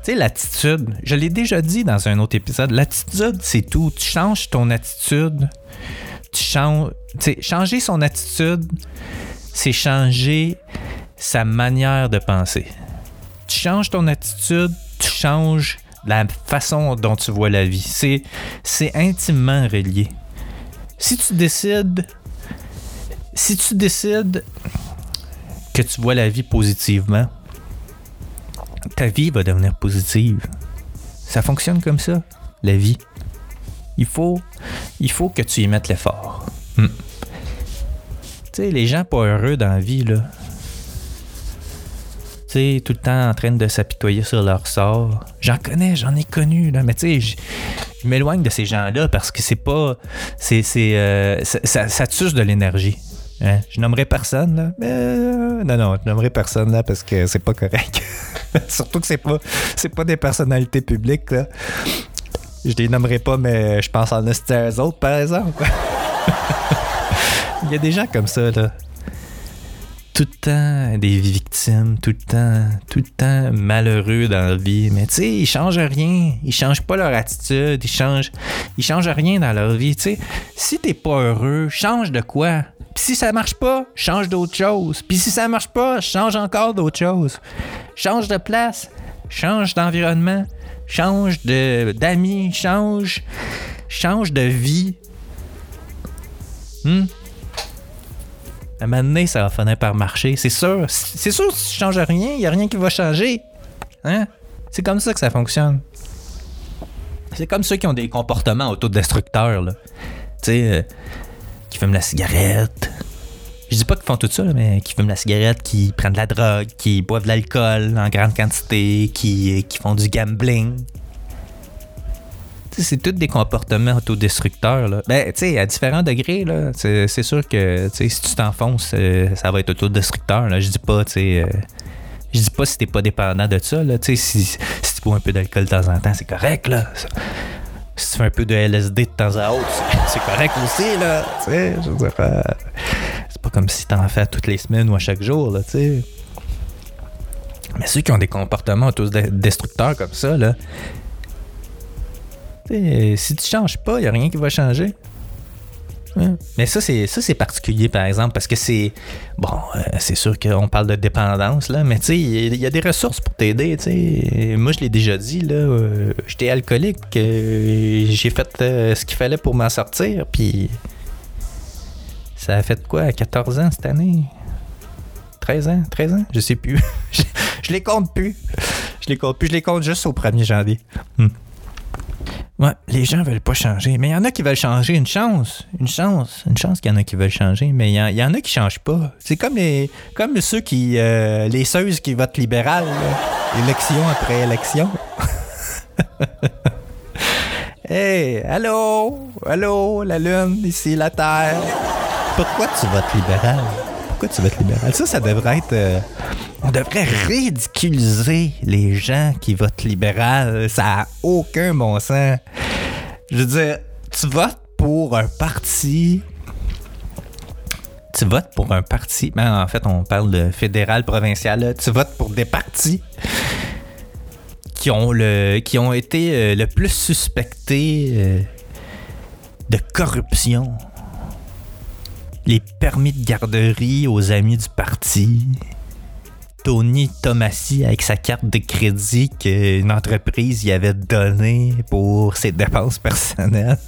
sais, l'attitude, je l'ai déjà dit dans un autre épisode, l'attitude, c'est tout. Tu changes ton attitude, tu changes. Tu changer son attitude, c'est changer sa manière de penser. Tu changes ton attitude, tu changes la façon dont tu vois la vie. C'est, intimement relié. Si tu décides, si tu décides que tu vois la vie positivement, ta vie va devenir positive. Ça fonctionne comme ça, la vie. Il faut, que tu y mettes l'effort. Hmm. Tu sais, les gens pas heureux dans la vie, là, tout le temps en train de s'apitoyer sur leur sort. J'en connais, j'en ai connu, là, mais tu sais, je m'éloigne de ces gens-là parce que c'est pas. C'est. c'est, euh, ça, tue de l'énergie. Hein? Je nommerai personne, là. Mais, euh, non, non, je nommerai personne, là, parce que c'est pas correct. Surtout que c'est pas, c'est pas des personnalités publiques, là. Je les nommerai pas, mais je pense en à eux autres, par exemple. Il y a des gens comme ça, là. Tout le temps des victimes, tout le temps, tout le temps malheureux dans la vie. Mais tu sais, ils changent rien. Ils changent pas leur attitude. Ils changent, ils changent rien dans leur vie. Tu sais, si t'es pas heureux, change de quoi? Puis si ça marche pas, change d'autre chose. Puis si ça marche pas, change encore d'autre chose. Change de place, change d'environnement, change de d'amis, change, change de vie. Hmm? À un moment donné, ça va finir par marcher. C'est sûr. C'est sûr, si tu changes rien, il n'y a rien qui va changer. Hein? C'est comme ça que ça fonctionne. C'est comme ceux qui ont des comportements autodestructeurs, là. Tu sais, euh, qui fument la cigarette. Je dis pas qu'ils font tout ça, mais qui fument la cigarette, qui prennent de la drogue, qui boivent de l'alcool en grande quantité, qui font du gambling. C'est tous des comportements autodestructeurs. Là. Ben, tu sais, à différents degrés, là, c'est sûr que si tu t'enfonces, euh, ça va être autodestructeur. Je dis pas, tu sais. euh, je dis pas si t'es pas dépendant de ça. Là. Si, tu bois un peu d'alcool de temps en temps, c'est correct. Là. Si tu fais un peu de LSD de temps à autre, c'est- correct aussi. Là. Je veux dire, euh, c'est pas comme si t'en fais toutes les semaines ou à chaque jour. Là, tu sais. Mais ceux qui ont des comportements autodestructeurs comme ça, là, tu sais, si tu changes pas, il n'y a rien qui va changer. Ouais. Mais ça, c'est ça, c'est particulier, par exemple, parce que c'est. Bon, euh, c'est sûr qu'on parle de dépendance, là, mais tu sais, il y, a- des ressources pour t'aider, tu. Moi, je l'ai déjà dit, là, euh, j'étais alcoolique, euh, j'ai fait ce qu'il fallait pour m'en sortir, puis. Ça a fait quoi, à 14 ans cette année? 13 ans? 13 ans? Je sais plus. je, je les compte plus. Je les compte plus, je les compte juste au 1er janvier. Hmm. Ouais, les gens veulent pas changer. Mais il y en a qui veulent changer. Une chance. Une chance. Une chance qu'il y en a qui veulent changer. Mais il y, y en a qui changent pas. C'est comme les comme ceux qui. euh, les ceuses qui votent libéral. Élection après élection. hey, allô? Allô, la Lune, ici, la Terre. Pourquoi tu votes libéral? Pourquoi tu votes libéral? Ça, ça devrait être. euh, on devrait ridiculiser les gens qui votent libéral. Ça a aucun bon sens. Je veux dire, tu votes pour un parti. Tu votes pour un parti. Ben, en fait, on parle de fédéral, provincial. Tu votes pour des partis qui ont, le, qui ont été euh, le plus suspectés euh, de corruption. Les permis de garderie aux amis du parti. Tony Tomassi avec sa carte de crédit qu'une entreprise y avait donnée pour ses dépenses personnelles.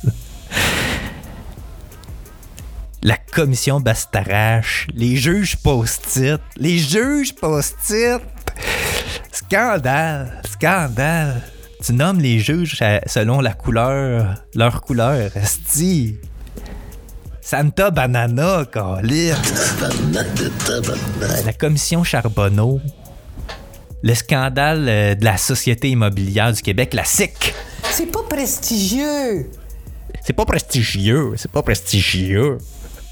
La commission Bastarache, les juges post-it, les juges post-it. Scandale, scandale. Tu nommes les juges selon la couleur, leur couleur. Esti. Santa Banana, câlisse. La commission Charbonneau. Le scandale euh, de la Société immobilière du Québec, la SIC. C'est pas prestigieux. C'est pas prestigieux, c'est pas prestigieux.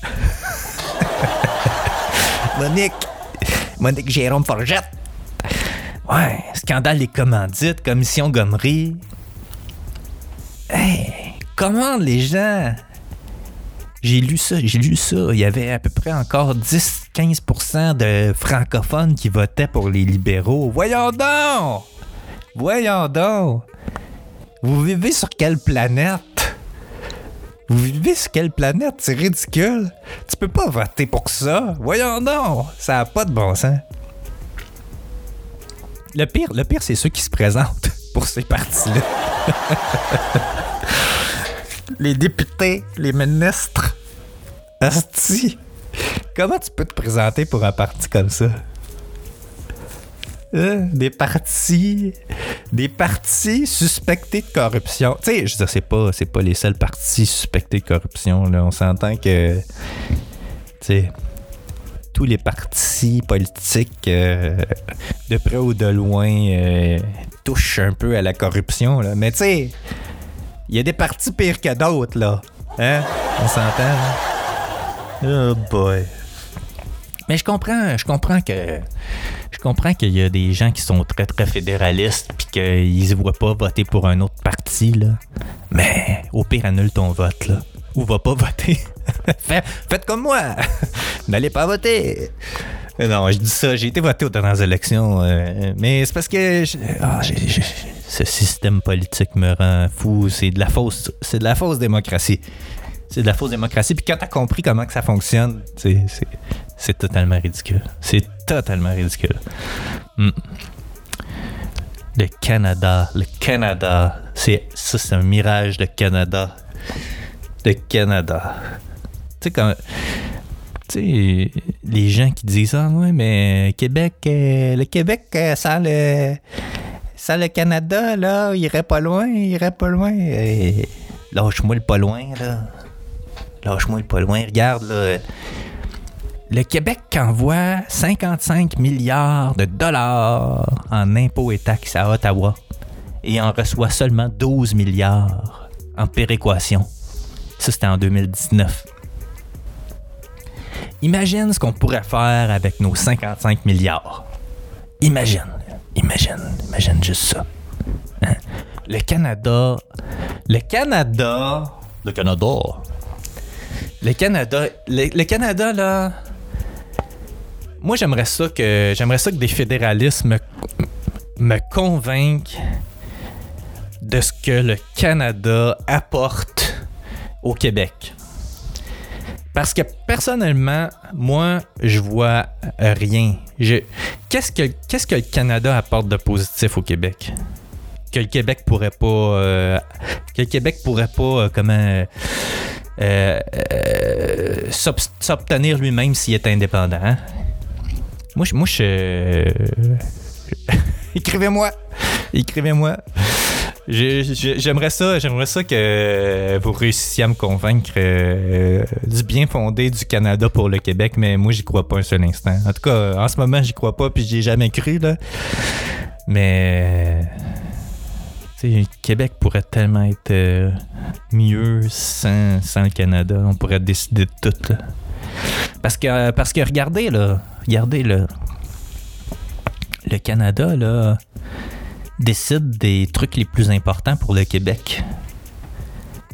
Monique. Monique Jérôme Forgette. Ouais, scandale des commandites, commission gommerie. Hey, commande les gens. J'ai lu ça, j'ai lu ça. Il y avait à peu près encore 10-15% de francophones qui votaient pour les libéraux. Voyons donc! Voyons donc! Vous vivez sur quelle planète? Vous vivez sur quelle planète? C'est ridicule. Tu peux pas voter pour ça. Voyons donc! Ça a pas de bon sens. Le pire, le pire, c'est ceux qui se présentent pour ces partis-là. les députés, les ministres. Asti, comment tu peux te présenter pour un parti comme ça? Hein? Des partis, des partis suspectés de corruption. Tu sais, je veux dire, c'est pas, c'est pas les seuls partis suspectés de corruption. Là. On s'entend que, tu sais, tous les partis politiques, euh, de près ou de loin, euh, touchent un peu à la corruption. Là. Mais tu sais, il y a des partis pires que d'autres, là. Hein? On s'entend? hein? Oh boy. Mais je comprends, je comprends que je comprends qu'il y a des gens qui sont très très fédéralistes puis qu'ils ne voient pas voter pour un autre parti là. Mais au pire annule ton vote là ou va pas voter. Faites comme moi. N'allez pas voter. Non, je dis ça, j'ai été voté aux dernières élections, euh, mais c'est parce que je- ah, j'ai- ce système politique me rend fou. C'est de la fausse, c'est de la fausse démocratie. C'est de la fausse démocratie. Puis quand t'as compris comment que ça fonctionne, c'est, totalement ridicule. C'est totalement ridicule. Mm. Le Canada, le Canada, c'est ça, c'est un mirage de Canada, de Canada. Tu sais quand, tu sais, les gens qui disent ah ouais mais Québec, euh, le Québec, euh, sans le, sans le Canada là, il irait pas loin, il irait pas loin. Lâche-moi le pas loin là. Lâche-moi le pas loin. Regarde, là. Le Québec envoie 55 milliards de dollars en impôts et taxes à Ottawa et en reçoit seulement 12 milliards en péréquation. Ça, c'était en 2019. Imagine ce qu'on pourrait faire avec nos 55 milliards. Imagine, imagine, imagine juste ça. Hein? Le Canada, le Canada, le Canada, le Canada, le, le Canada là. Moi j'aimerais ça que j'aimerais ça que des fédéralistes me, me convainquent de ce que le Canada apporte au Québec. Parce que personnellement, moi, je vois rien. Je- Qu'est-ce que qu'est-ce que le Canada apporte de positif au Québec? Que le Québec pourrait pas euh, que le Québec pourrait pas euh, comment euh, s'obtenir lui-même s'il est indépendant. hein? Moi, je, moi, je, écrivez-moi, écrivez-moi. J'aimerais ça, j'aimerais ça que vous réussissiez à me convaincre euh, du bien fondé du Canada pour le Québec, mais moi j'y crois pas un seul instant. En tout cas, en ce moment j'y crois pas, puis j'y ai jamais cru là. Mais Québec pourrait tellement être euh, mieux sans, sans le Canada. On pourrait décider de tout. là. Parce que parce que regardez là, regardez là, le Canada là décide des trucs les plus importants pour le Québec.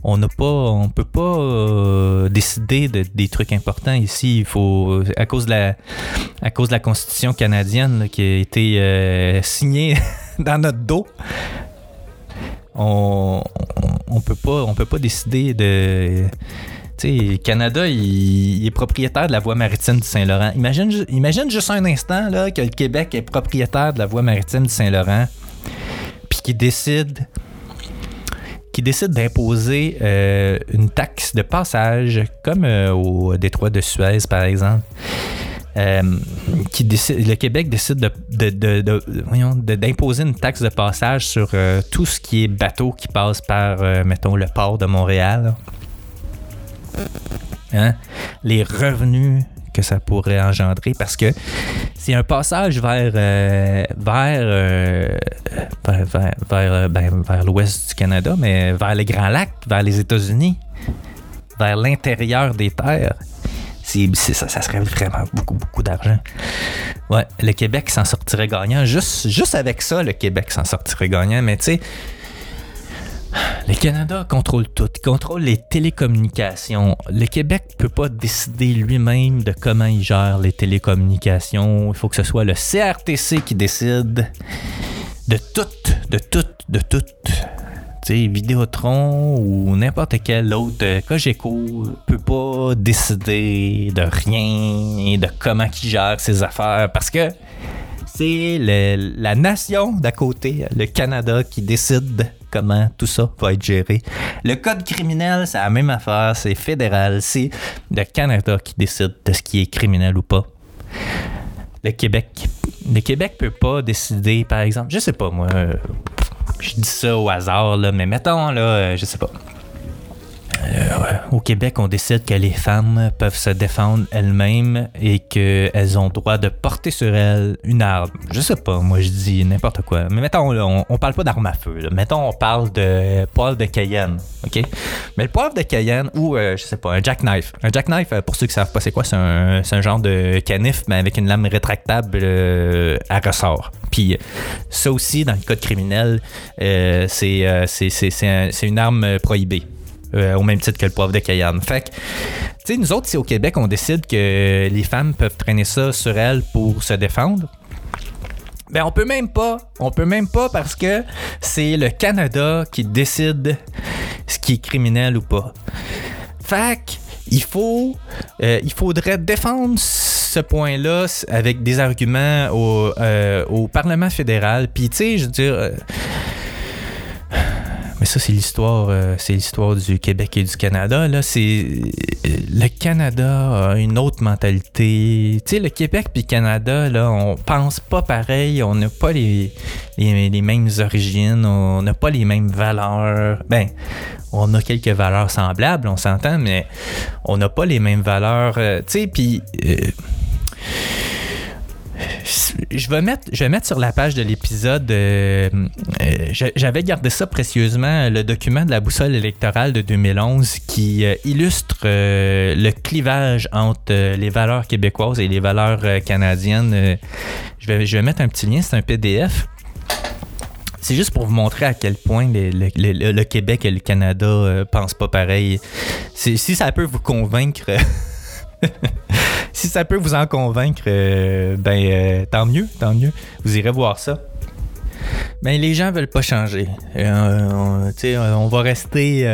On n'a pas, on peut pas euh, décider de- des trucs importants ici. Il faut, à cause de la, Constitution canadienne qui a été euh, signée dans notre dos, on, on, on peut pas, décider de. Tu sais, Canada, il, est propriétaire de la voie maritime du Saint-Laurent. Imagine, ju- imagine juste un instant là, que le Québec est propriétaire de la voie maritime du Saint-Laurent, qui décide qui décide d'imposer euh, une taxe de passage, comme euh, au détroit de Suez, par exemple. Euh, qui décide, le Québec décide de, de- d'imposer une taxe de passage sur tout ce qui est bateau qui passe par, mettons, le port de Montréal. Hein? Les revenus que ça pourrait engendrer parce que c'est un passage vers euh, euh, vers vers, euh, ben, vers l'ouest du Canada, mais vers les Grands Lacs, vers les États-Unis, vers l'intérieur des terres. Ça, ça serait vraiment beaucoup, beaucoup d'argent. Ouais, le Québec s'en sortirait gagnant. Juste, juste avec ça, le Québec s'en sortirait gagnant. Mais tu sais, le Canada contrôle tout. Il contrôle les télécommunications. Le Québec peut pas décider lui-même de comment il gère les télécommunications. Il faut que ce soit le CRTC qui décide de tout, de tout, de tout. Tu sais, Vidéotron ou n'importe quel autre euh, Cogeco peut pas décider de rien, de comment il gère ses affaires parce que c'est la nation d'à côté, le Canada, qui décide comment tout ça va être géré. Le code criminel, c'est la même affaire, c'est fédéral, c'est le Canada qui décide de ce qui est criminel ou pas. Le Québec. Le Québec peut pas décider, par exemple, je sais pas moi, euh, je dis ça au hasard, là, mais mettons, là, euh, je sais pas. Euh, au Québec, on décide que les femmes peuvent se défendre elles-mêmes et qu'elles ont droit de porter sur elles une arme. Je sais pas, moi je dis n'importe quoi. Mais mettons, là, on, on parle pas d'arme à feu. là. Mettons, on parle de poivre de Cayenne, ok? Mais le poivre de Cayenne ou, euh, je sais pas, un jackknife. Un jackknife, euh, pour ceux qui savent pas c'est quoi, c'est un, genre de canif, mais avec une lame rétractable euh, à ressort. Puis ça aussi, dans le code criminel, euh, c'est c'est- c'est- c'est un- c'est une arme prohibée. Euh, au même titre que le poivre de Cayenne. Fait que, tu sais, nous autres, si au Québec, on décide que les femmes peuvent traîner ça sur elles pour se défendre, ben on peut même pas. On peut même pas parce que c'est le Canada qui décide ce qui est criminel ou pas. Fait il faut, euh, il faudrait défendre ce point-là avec des arguments au, euh, au Parlement fédéral. Puis tu sais, je veux dire. Mais ça, c'est l'histoire, euh, c'est l'histoire du Québec et du Canada. Là, c'est euh, le Canada a une autre mentalité. Tu sais, le Québec puis le Canada, là, on pense pas pareil. On n'a pas les, les, mêmes origines. On n'a pas les mêmes valeurs. Ben, on a quelques valeurs semblables, on s'entend, mais on n'a pas les mêmes valeurs. euh, tu sais, puis. Je vais mettre, sur la page de l'épisode. euh, euh, j'a- J'avais gardé ça précieusement, le document de la boussole électorale de 2011 qui euh, illustre le clivage entre les valeurs québécoises et les valeurs canadiennes. Je, vais, mettre un petit lien, c'est un PDF. C'est juste pour vous montrer à quel point le, le- Québec et le Canada pensent pas pareil. Si ça peut vous convaincre. si ça peut vous en convaincre, euh, ben euh, tant mieux, tant mieux. Vous irez voir ça. Ben les gens veulent pas changer. Euh, on, va rester,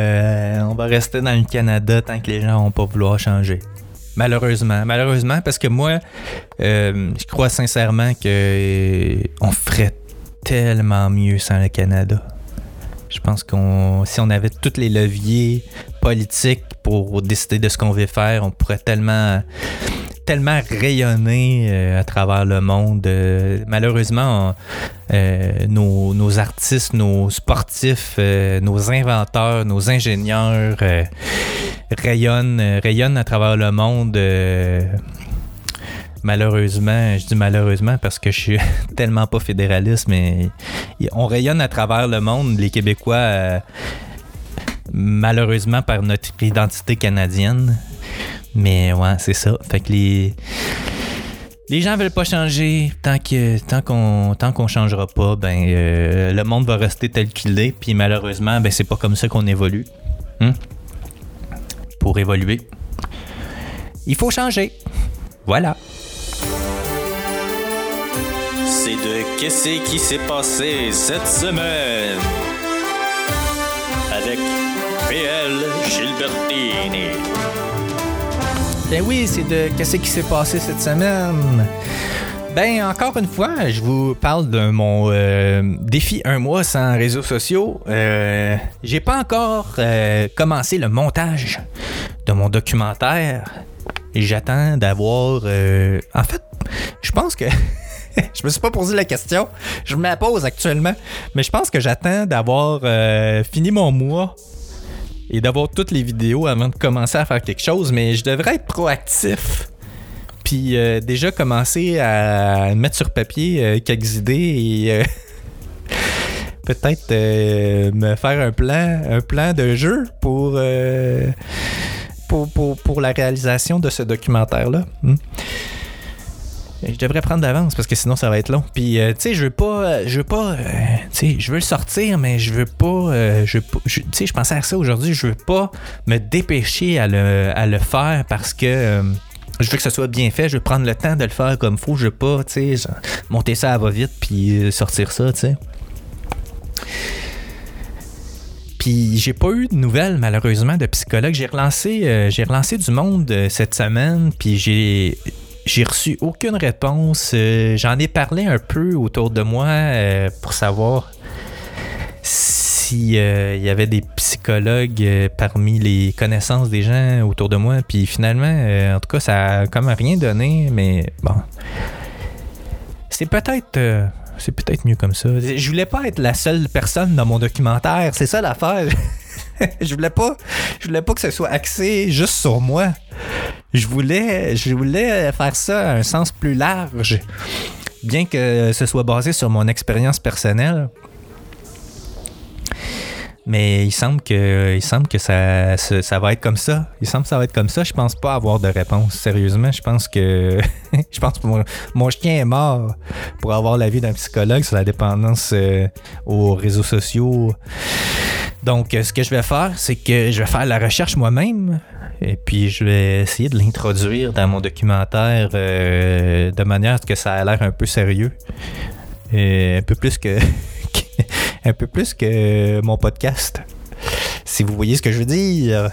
on va rester dans le Canada tant que les gens vont pas vouloir changer. Malheureusement, malheureusement, parce que moi, je crois sincèrement que on ferait tellement mieux sans le Canada. Je pense qu'on si on avait tous les leviers politiques pour décider de ce qu'on veut faire, on pourrait tellement tellement rayonner euh, à travers le monde. Euh, malheureusement, euh, nos, artistes, nos sportifs, nos inventeurs, nos ingénieurs rayonnent, rayonnent à travers le monde. malheureusement, je dis malheureusement parce que je suis tellement pas fédéraliste, mais on rayonne à travers le monde, les Québécois, malheureusement par notre identité canadienne. Mais ouais, c'est ça. Fait que les. Les gens veulent pas changer tant que tant qu'on tant qu'on changera pas, ben euh, le monde va rester tel qu'il est. Puis malheureusement, ben c'est pas comme ça qu'on évolue. Hein? Pour évoluer, il faut changer. Voilà. C'est de Qu'est-ce qui s'est passé cette semaine? Avec PL Gilbertini. Ben oui, c'est de qu'est-ce qui s'est passé cette semaine? Ben encore une fois, je vous parle de mon euh, défi un mois sans réseaux sociaux. Euh, J'ai pas encore euh, commencé le montage de mon documentaire. J'attends d'avoir. En fait, je pense que. je me suis pas posé la question. Je me la pose actuellement. Mais je pense que j'attends d'avoir fini mon mois et d'avoir toutes les vidéos avant de commencer à faire quelque chose, mais je devrais être proactif. Puis euh, déjà commencer à mettre sur papier euh, quelques idées et euh, peut-être me faire un plan, un plan de jeu pour, pour, pour, pour la réalisation de ce documentaire-là. Hmm. Je devrais prendre d'avance parce que sinon ça va être long. Puis euh, tu sais, je veux pas, je veux pas, euh, tu sais, je veux le sortir, mais je veux pas, euh, je, je- tu sais, je pensais à ça aujourd'hui. Je veux pas me dépêcher à le, à le faire parce que euh, je veux que ce soit bien fait. Je veux prendre le temps de le faire comme faut. Je veux pas, tu sais, monter ça à va vite puis euh, sortir ça, tu sais. Puis j'ai pas eu de nouvelles malheureusement de psychologue. J'ai relancé, euh, j'ai relancé du monde euh, cette semaine, puis j'ai j'ai reçu aucune réponse. Euh, J'en ai parlé un peu autour de moi euh, pour savoir si euh, y avait des psychologues euh, parmi les connaissances des gens autour de moi. Puis finalement, en tout cas, ça a comme rien donné. Mais bon, c'est peut-être C'est peut-être mieux comme ça. Je voulais pas être la seule personne dans mon documentaire. C'est ça l'affaire. je voulais pas, je voulais pas que ce soit axé juste sur moi. Je voulais, je voulais faire ça à un sens plus large, bien que ce soit basé sur mon expérience personnelle. Mais il semble que, il semble que ça, ça, va être comme ça. Il semble que ça va être comme ça. Je pense pas avoir de réponse. Sérieusement, je pense que, je pense que mon, chien est mort pour avoir l'avis d'un psychologue sur la dépendance euh, aux réseaux sociaux. Donc, euh, ce que je vais faire, c'est que je vais faire la recherche moi-même. Et puis, je vais essayer de l'introduire dans mon documentaire euh, de manière à ce que ça a l'air un peu sérieux. Un peu plus que, un peu plus que mon podcast. Si vous voyez ce que je veux dire.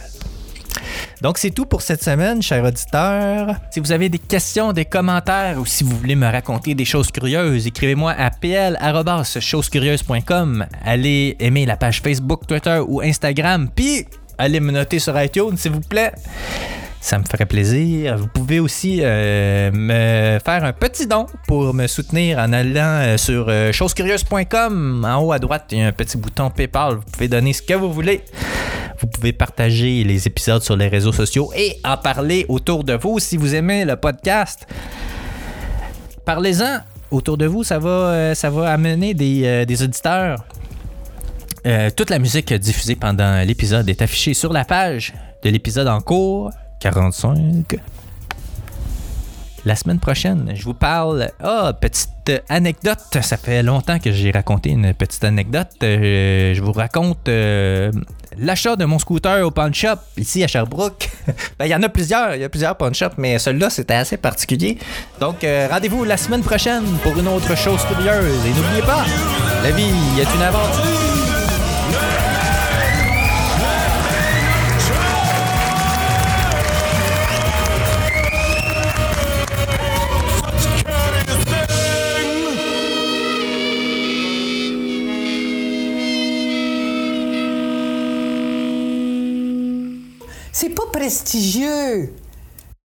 Donc, c'est tout pour cette semaine, chers auditeurs. Si vous avez des questions, des commentaires ou si vous voulez me raconter des choses curieuses, écrivez-moi à pl.chosescurieuses.com. Allez aimer la page Facebook, Twitter ou Instagram, puis allez me noter sur iTunes, s'il vous plaît. Ça me ferait plaisir. Vous pouvez aussi euh, me faire un petit don pour me soutenir en allant euh, sur euh, chosescurieuses.com. En haut à droite, il y a un petit bouton PayPal. Vous pouvez donner ce que vous voulez. Vous pouvez partager les épisodes sur les réseaux sociaux et en parler autour de vous si vous aimez le podcast. Parlez-en autour de vous, ça va, euh, ça va amener des, auditeurs. Toute la musique diffusée pendant l'épisode est affichée sur la page de l'épisode en cours 45. La semaine prochaine, je vous parle. Ah, petite anecdote. Ça fait longtemps que j'ai raconté une petite anecdote. Euh, je vous raconte euh, l'achat de mon scooter au pawn shop ici à Sherbrooke. Ben, il y en a plusieurs. Il y a plusieurs pawn shops, mais celui-là, c'était assez particulier. Donc, euh, rendez-vous la semaine prochaine pour une autre chose curieuse. Et n'oubliez pas, la vie est une aventure. Prestigieux.